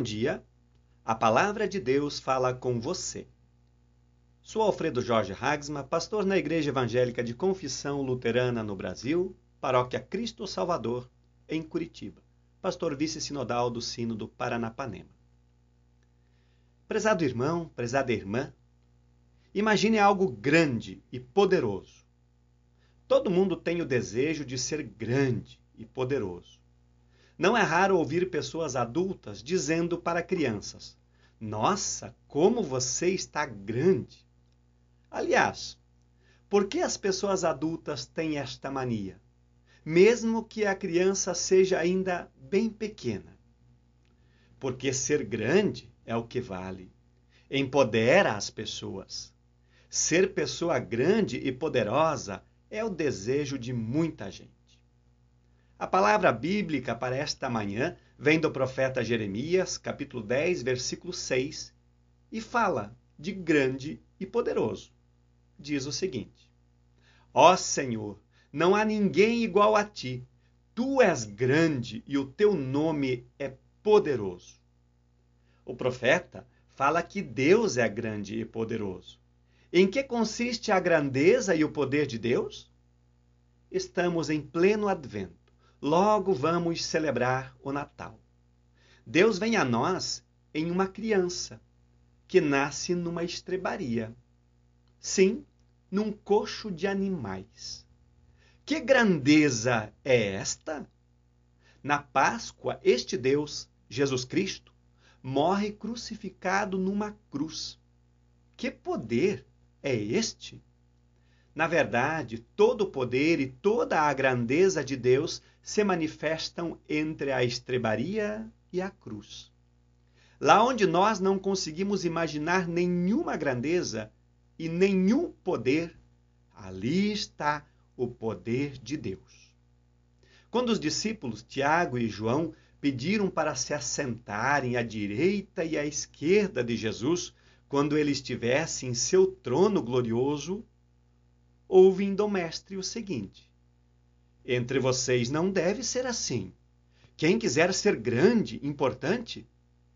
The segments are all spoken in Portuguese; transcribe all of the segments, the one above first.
Bom dia. A palavra de Deus fala com você. Sou Alfredo Jorge Hagsma, pastor na Igreja Evangélica de Confissão Luterana no Brasil, Paróquia Cristo Salvador, em Curitiba. Pastor vice-sinodal do Sino do Paranapanema. Prezado irmão, prezada irmã, imagine algo grande e poderoso. Todo mundo tem o desejo de ser grande e poderoso. Não é raro ouvir pessoas adultas dizendo para crianças: Nossa, como você está grande! Aliás, por que as pessoas adultas têm esta mania? Mesmo que a criança seja ainda bem pequena. Porque ser grande é o que vale. Empodera as pessoas. Ser pessoa grande e poderosa é o desejo de muita gente. A palavra bíblica para esta manhã vem do profeta Jeremias, capítulo 10, versículo 6, e fala de grande e poderoso. Diz o seguinte: Ó Senhor, não há ninguém igual a ti. Tu és grande e o teu nome é poderoso. O profeta fala que Deus é grande e poderoso. Em que consiste a grandeza e o poder de Deus? Estamos em pleno advento logo vamos celebrar o Natal. Deus vem a nós em uma criança que nasce numa estrebaria. Sim, num coxo de animais. Que grandeza é esta? Na Páscoa, este Deus, Jesus Cristo, morre crucificado numa cruz. Que poder é este? Na verdade, todo o poder e toda a grandeza de Deus se manifestam entre a estrebaria e a cruz. Lá onde nós não conseguimos imaginar nenhuma grandeza e nenhum poder, ali está o poder de Deus. Quando os discípulos Tiago e João pediram para se assentarem à direita e à esquerda de Jesus, quando ele estivesse em seu trono glorioso, ouvindo o mestre o seguinte: Entre vocês não deve ser assim. Quem quiser ser grande, importante,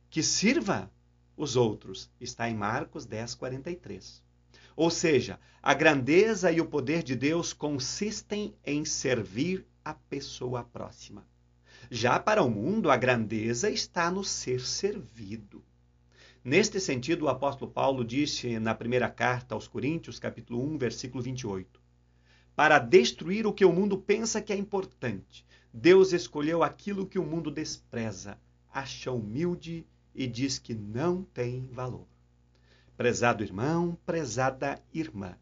que sirva os outros. Está em Marcos 10, 43. Ou seja, a grandeza e o poder de Deus consistem em servir a pessoa próxima. Já para o mundo, a grandeza está no ser servido. Neste sentido, o apóstolo Paulo disse na primeira carta aos Coríntios, capítulo 1, versículo 28, para destruir o que o mundo pensa que é importante. Deus escolheu aquilo que o mundo despreza, acha humilde e diz que não tem valor. Prezado irmão, prezada irmã,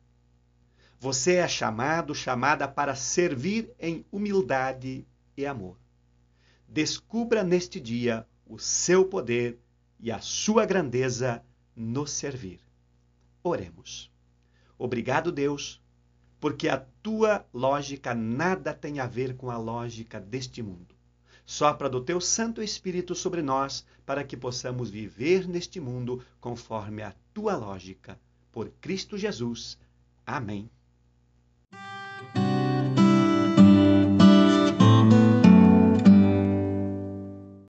você é chamado, chamada para servir em humildade e amor. Descubra neste dia o seu poder e a sua grandeza no servir. Oremos. Obrigado, Deus, porque a tua lógica nada tem a ver com a lógica deste mundo. Sopra do teu Santo Espírito sobre nós para que possamos viver neste mundo conforme a tua lógica. Por Cristo Jesus. Amém.